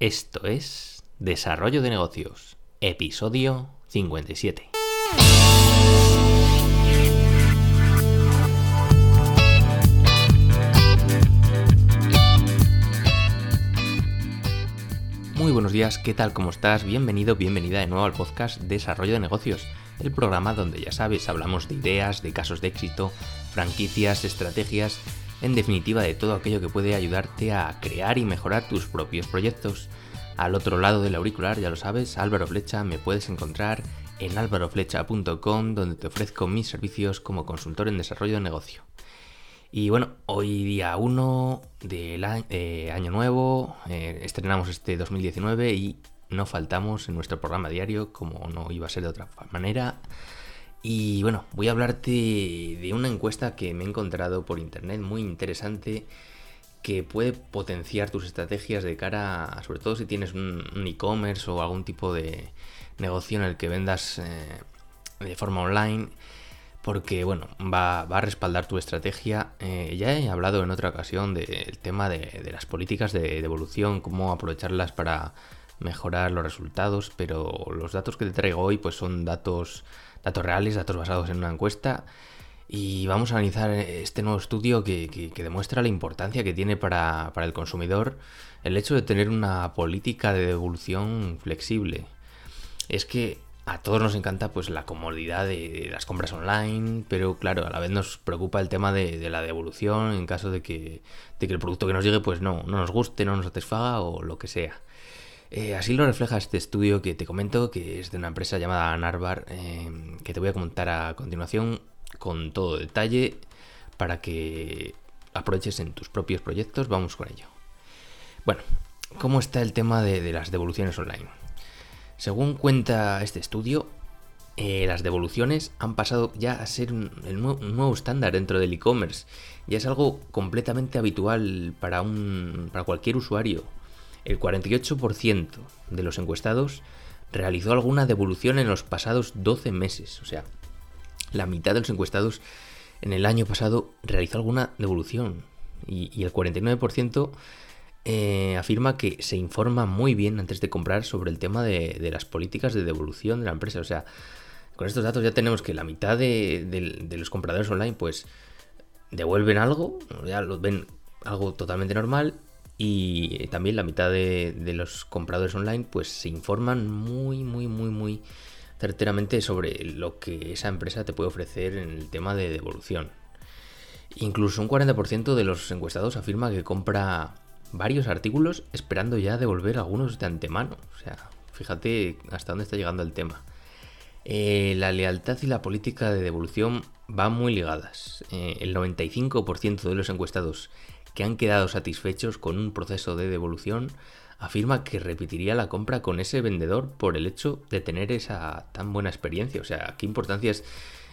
Esto es Desarrollo de Negocios, episodio 57. Muy buenos días, ¿qué tal? ¿Cómo estás? Bienvenido, bienvenida de nuevo al podcast Desarrollo de Negocios, el programa donde ya sabes, hablamos de ideas, de casos de éxito, franquicias, estrategias en definitiva de todo aquello que puede ayudarte a crear y mejorar tus propios proyectos. Al otro lado del auricular, ya lo sabes, Álvaro Flecha, me puedes encontrar en álvaroflecha.com donde te ofrezco mis servicios como consultor en desarrollo de negocio. Y bueno, hoy día 1 del eh, año nuevo, eh, estrenamos este 2019 y no faltamos en nuestro programa diario, como no iba a ser de otra manera, y bueno, voy a hablarte de una encuesta que me he encontrado por internet muy interesante que puede potenciar tus estrategias de cara sobre todo si tienes un, e-commerce o algún tipo de negocio en el que vendas eh, de forma online porque bueno, va, a respaldar tu estrategia. Eh, ya he hablado en otra ocasión del tema de, las políticas de devolución, cómo aprovecharlas para mejorar los resultados, pero los datos que te traigo hoy pues son datos datos reales, datos basados en una encuesta. Y vamos a analizar este nuevo estudio que, demuestra la importancia que tiene para, el consumidor el hecho de tener una política de devolución flexible. Es que a todos nos encanta pues la comodidad de, las compras online, pero claro, a la vez nos preocupa el tema de, la devolución en caso de que, de que, el producto que nos llegue pues no, no nos guste, no nos satisfaga o lo que sea. Eh, así lo refleja este estudio que te comento, que es de una empresa llamada Narvar, eh, que te voy a comentar a continuación con todo detalle para que aproveches en tus propios proyectos. Vamos con ello. Bueno, ¿cómo está el tema de, las devoluciones online? Según cuenta este estudio, eh, las devoluciones han pasado ya a ser un, un nuevo estándar dentro del e-commerce. Ya es algo completamente habitual para, un, para cualquier usuario el 48% de los encuestados realizó alguna devolución en los pasados 12 meses. O sea, la mitad de los encuestados en el año pasado realizó alguna devolución. Y, el 49% eh, afirma que se informa muy bien antes de comprar sobre el tema de, las políticas de devolución de la empresa. O sea, con estos datos ya tenemos que la mitad de, de los compradores online pues devuelven algo, ya lo ven algo totalmente normal y también la mitad de, los compradores online pues se informan muy, muy, muy, muy certeramente sobre lo que esa empresa te puede ofrecer en el tema de devolución. Incluso un 40% de los encuestados afirma que compra varios artículos esperando ya devolver algunos de antemano. O sea, fíjate hasta dónde está llegando el tema. Eh, la lealtad y la política de devolución van muy ligadas. Eh, el 95% de los encuestados que han quedado satisfechos con un proceso de devolución, afirma que repetiría la compra con ese vendedor por el hecho de tener esa tan buena experiencia. O sea, qué importancia es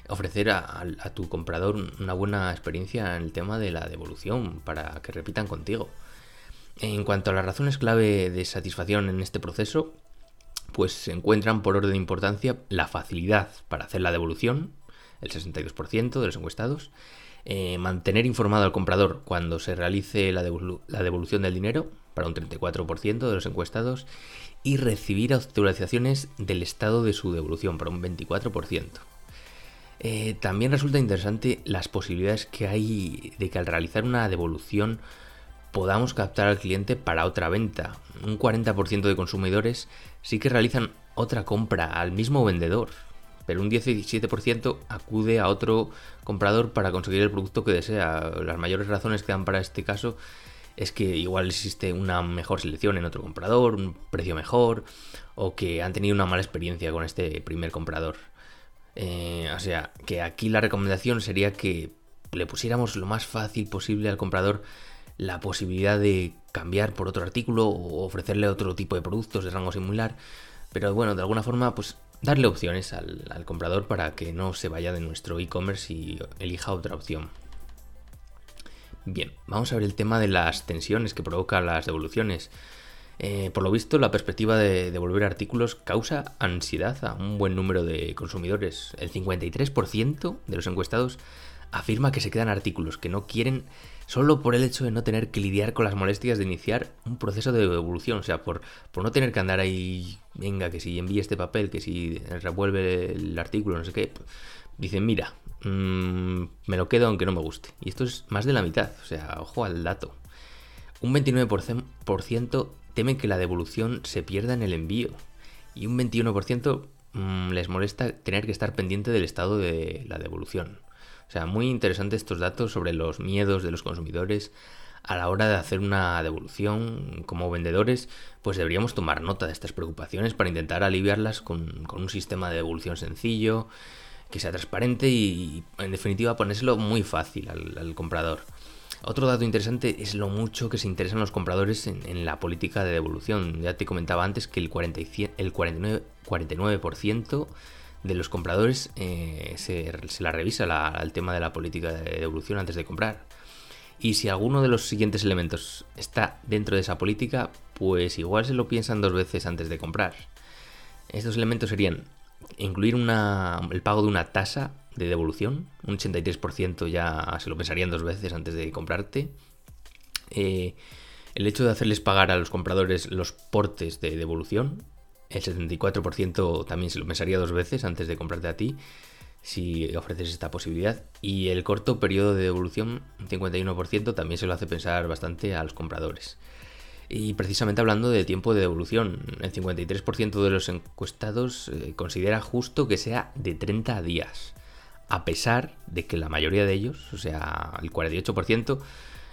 ofrecer a, tu comprador una buena experiencia en el tema de la devolución para que repitan contigo. En cuanto a las razones clave de satisfacción en este proceso, pues se encuentran por orden de importancia la facilidad para hacer la devolución, el 62% de los encuestados, eh, mantener informado al comprador cuando se realice la, devolución del dinero, para un 34% de los encuestados, y recibir actualizaciones del estado de su devolución, para un 24%. Eh, también resulta interesante las posibilidades que hay de que al realizar una devolución podamos captar al cliente para otra venta. Un 40% de consumidores sí que realizan otra compra al mismo vendedor, pero un 17% acude a otro comprador para conseguir el producto que desea. Las mayores razones que dan para este caso es que igual existe una mejor selección en otro comprador, un precio mejor, o que han tenido una mala experiencia con este primer comprador. Eh, o sea, que aquí la recomendación sería que le pusiéramos lo más fácil posible al comprador la posibilidad de cambiar por otro artículo o ofrecerle otro tipo de productos de rango similar. Pero bueno, de alguna forma, pues darle opciones al, comprador para que no se vaya de nuestro e-commerce y elija otra opción. Bien, vamos a ver el tema de las tensiones que provocan las devoluciones. Eh, por lo visto, la perspectiva de devolver artículos causa ansiedad a un buen número de consumidores. El 53% de los encuestados afirma que se quedan artículos que no quieren solo por el hecho de no tener que lidiar con las molestias de iniciar un proceso de devolución, o sea, por, por no tener que andar ahí, venga, que si envíe este papel, que si revuelve el artículo, no sé qué, dicen, mira, mmm, me lo quedo aunque no me guste. Y esto es más de la mitad, o sea, ojo al dato. Un 29% temen que la devolución se pierda en el envío y un 21% mmm, les molesta tener que estar pendiente del estado de la devolución. O sea, muy interesantes estos datos sobre los miedos de los consumidores a la hora de hacer una devolución. Como vendedores, pues deberíamos tomar nota de estas preocupaciones para intentar aliviarlas con, un sistema de devolución sencillo, que sea transparente y, en definitiva, ponérselo muy fácil al, comprador. Otro dato interesante es lo mucho que se interesan los compradores en, la política de devolución. Ya te comentaba antes que el, 40, el 49%, 49% de los compradores eh, se, la revisa el tema de la política de devolución antes de comprar. Y si alguno de los siguientes elementos está dentro de esa política, pues igual se lo piensan dos veces antes de comprar. Estos elementos serían incluir el pago de una tasa de devolución, un 83% ya se lo pensarían dos veces antes de comprarte. Eh, el hecho de hacerles pagar a los compradores los portes de devolución, el 74% también se lo pensaría dos veces antes de comprarte a ti si ofreces esta posibilidad. Y el corto periodo de devolución, un 51%, también se lo hace pensar bastante a los compradores. Y precisamente hablando de tiempo de devolución, el 53% de los encuestados eh, considera justo que sea de 30 días, a pesar de que la mayoría de ellos, o sea, el 48%,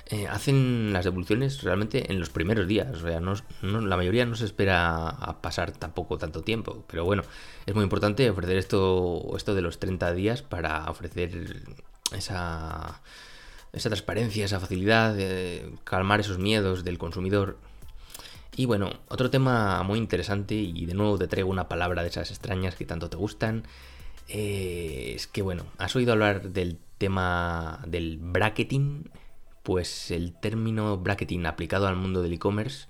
eh, hacen las devoluciones realmente en los primeros días. O sea, no, la mayoría no se espera a pasar tampoco tanto tiempo. Pero bueno, es muy importante ofrecer esto, esto de los 30 días para ofrecer esa, esa transparencia, esa facilidad, calmar esos miedos del consumidor. Y bueno, otro tema muy interesante, y de nuevo te traigo una palabra de esas extrañas que tanto te gustan, eh, es que bueno, has oído hablar del tema del bracketing, pues el término bracketing aplicado al mundo del e-commerce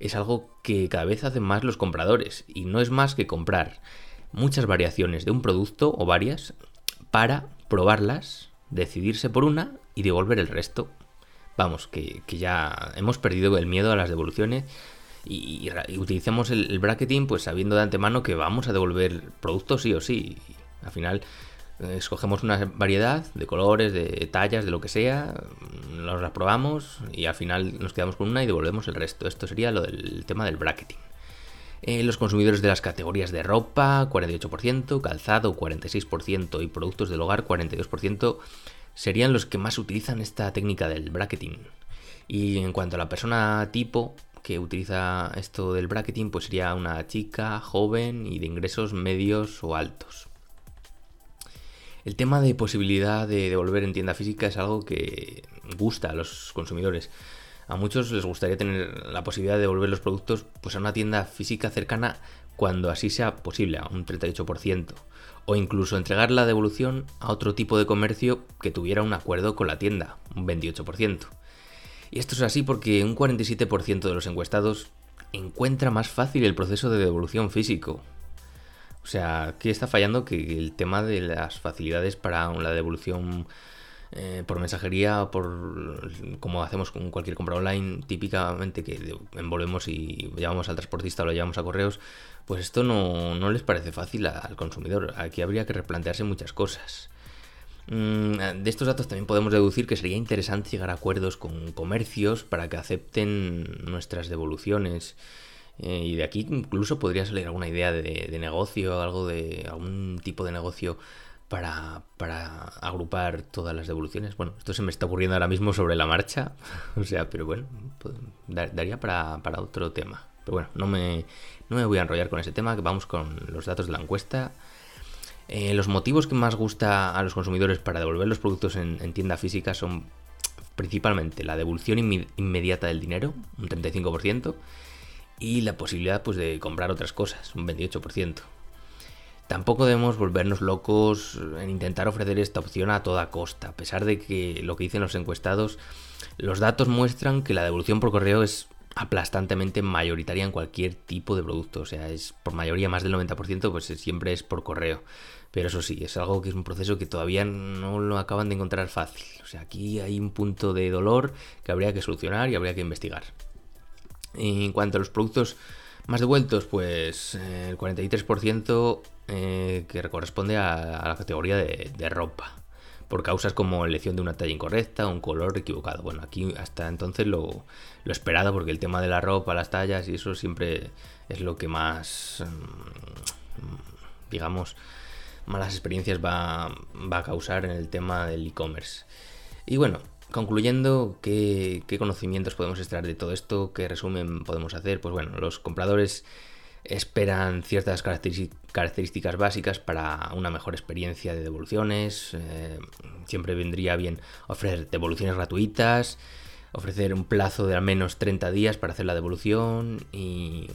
es algo que cada vez hacen más los compradores y no es más que comprar muchas variaciones de un producto o varias para probarlas, decidirse por una y devolver el resto. Vamos, que, ya hemos perdido el miedo a las devoluciones y, utilizamos el, bracketing pues sabiendo de antemano que vamos a devolver productos sí o sí. Al final escogemos una variedad de colores, de tallas, de lo que sea, nos las probamos y al final nos quedamos con una y devolvemos el resto. Esto sería lo del tema del bracketing. Eh, los consumidores de las categorías de ropa, 48%, calzado, 46% y productos del hogar, 42%, serían los que más utilizan esta técnica del bracketing. Y en cuanto a la persona tipo que utiliza esto del bracketing, pues sería una chica joven y de ingresos medios o altos. El tema de posibilidad de devolver en tienda física es algo que gusta a los consumidores. A muchos les gustaría tener la posibilidad de devolver los productos pues, a una tienda física cercana cuando así sea posible, a un 38%. O incluso entregar la devolución a otro tipo de comercio que tuviera un acuerdo con la tienda, un 28%. Y esto es así porque un 47% de los encuestados encuentra más fácil el proceso de devolución físico, o sea, ¿qué está fallando? Que el tema de las facilidades para la devolución eh, por mensajería, por como hacemos con cualquier compra online, típicamente que envolvemos y llevamos al transportista o lo llevamos a correos, pues esto no, no les parece fácil al consumidor. Aquí habría que replantearse muchas cosas. Mm, de estos datos también podemos deducir que sería interesante llegar a acuerdos con comercios para que acepten nuestras devoluciones. Eh, y de aquí incluso podría salir alguna idea de, negocio, algo de algún tipo de negocio para, agrupar todas las devoluciones. Bueno, esto se me está ocurriendo ahora mismo sobre la marcha, o sea, pero bueno, pues, daría para, otro tema. Pero bueno, no me, no me voy a enrollar con ese tema, vamos con los datos de la encuesta. Eh, los motivos que más gusta a los consumidores para devolver los productos en, en tienda física son principalmente la devolución inmediata del dinero, un 35%, y la posibilidad pues, de comprar otras cosas, un 28%. Tampoco debemos volvernos locos en intentar ofrecer esta opción a toda costa, a pesar de que lo que dicen los encuestados, los datos muestran que la devolución por correo es aplastantemente mayoritaria en cualquier tipo de producto. O sea, es por mayoría más del 90%, pues siempre es por correo. Pero eso sí, es algo que es un proceso que todavía no lo acaban de encontrar fácil. O sea, aquí hay un punto de dolor que habría que solucionar y habría que investigar. En cuanto a los productos más devueltos, pues el 43% eh, que corresponde a, la categoría de, ropa por causas como elección de una talla incorrecta un color equivocado. Bueno, aquí hasta entonces lo, lo, esperado porque el tema de la ropa, las tallas y eso siempre es lo que más, mm, digamos, malas experiencias va, a causar en el tema del e-commerce. Y bueno, concluyendo, ¿qué, conocimientos podemos extraer de todo esto? ¿Qué resumen podemos hacer? Pues bueno, los compradores esperan ciertas características básicas para una mejor experiencia de devoluciones. Eh, siempre vendría bien ofrecer devoluciones gratuitas, ofrecer un plazo de al menos 30 días para hacer la devolución y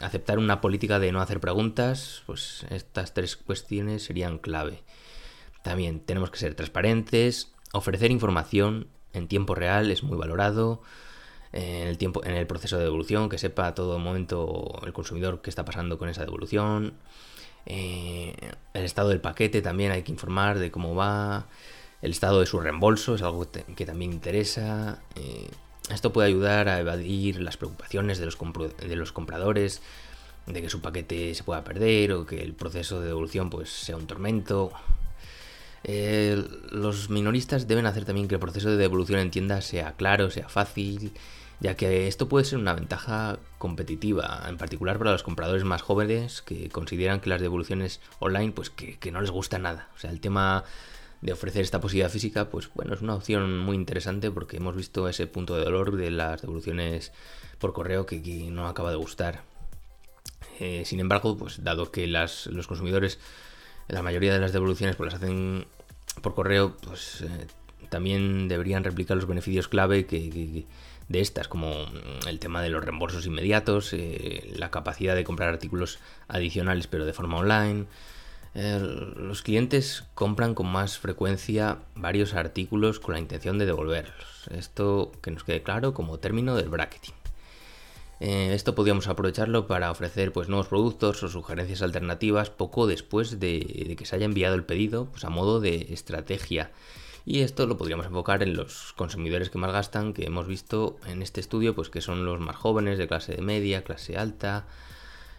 aceptar una política de no hacer preguntas, pues estas tres cuestiones serían clave. También tenemos que ser transparentes, ofrecer información en tiempo real es muy valorado. En el, tiempo, en el proceso de devolución, que sepa a todo momento el consumidor qué está pasando con esa devolución. Eh, el estado del paquete también hay que informar de cómo va el estado de su reembolso es algo que también interesa. Eh, esto puede ayudar a evadir las preocupaciones de los, de los compradores, de que su paquete se pueda perder o que el proceso de devolución pues, sea un tormento. Eh, los minoristas deben hacer también que el proceso de devolución en tienda sea claro, sea fácil, ya que esto puede ser una ventaja competitiva, en particular para los compradores más jóvenes que consideran que las devoluciones online pues que, no les gusta nada. O sea, el tema de ofrecer esta posibilidad física, pues bueno, es una opción muy interesante porque hemos visto ese punto de dolor de las devoluciones por correo que, no acaba de gustar. Eh, sin embargo, pues dado que los consumidores, la mayoría de las devoluciones pues las hacen por correo, pues eh, también deberían replicar los beneficios clave que, de estas, como el tema de los reembolsos inmediatos, eh, la capacidad de comprar artículos adicionales pero de forma online, los clientes compran con más frecuencia varios artículos con la intención de devolverlos. Esto que nos quede claro como término del bracketing. Eh, esto podríamos aprovecharlo para ofrecer pues, nuevos productos o sugerencias alternativas poco después de, que se haya enviado el pedido, pues, a modo de estrategia. Y esto lo podríamos enfocar en los consumidores que más gastan, que hemos visto en este estudio, pues que son los más jóvenes, de clase media, clase alta.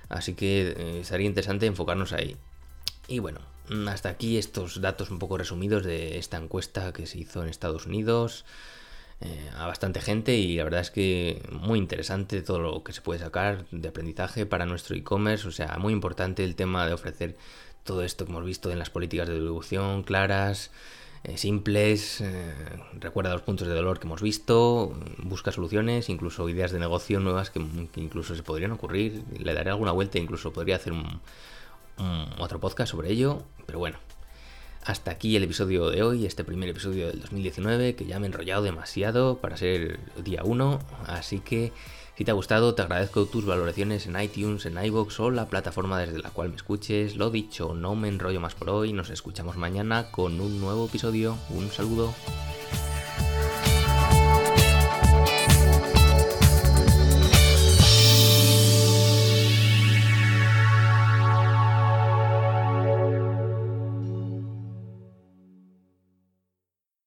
Así que eh, sería interesante enfocarnos ahí. Y bueno, hasta aquí estos datos un poco resumidos de esta encuesta que se hizo en Estados Unidos eh, a bastante gente y la verdad es que muy interesante todo lo que se puede sacar de aprendizaje para nuestro e-commerce, o sea, muy importante el tema de ofrecer todo esto que hemos visto en las políticas de distribución claras, eh, simples, eh, recuerda los puntos de dolor que hemos visto, busca soluciones, incluso ideas de negocio nuevas que, que incluso se podrían ocurrir, le daré alguna vuelta, incluso podría hacer un otro podcast sobre ello, pero bueno. Hasta aquí el episodio de hoy, este primer episodio del 2019, que ya me he enrollado demasiado para ser día 1, así que si te ha gustado te agradezco tus valoraciones en iTunes, en iVoox o la plataforma desde la cual me escuches. Lo dicho, no me enrollo más por hoy, nos escuchamos mañana con un nuevo episodio. Un saludo.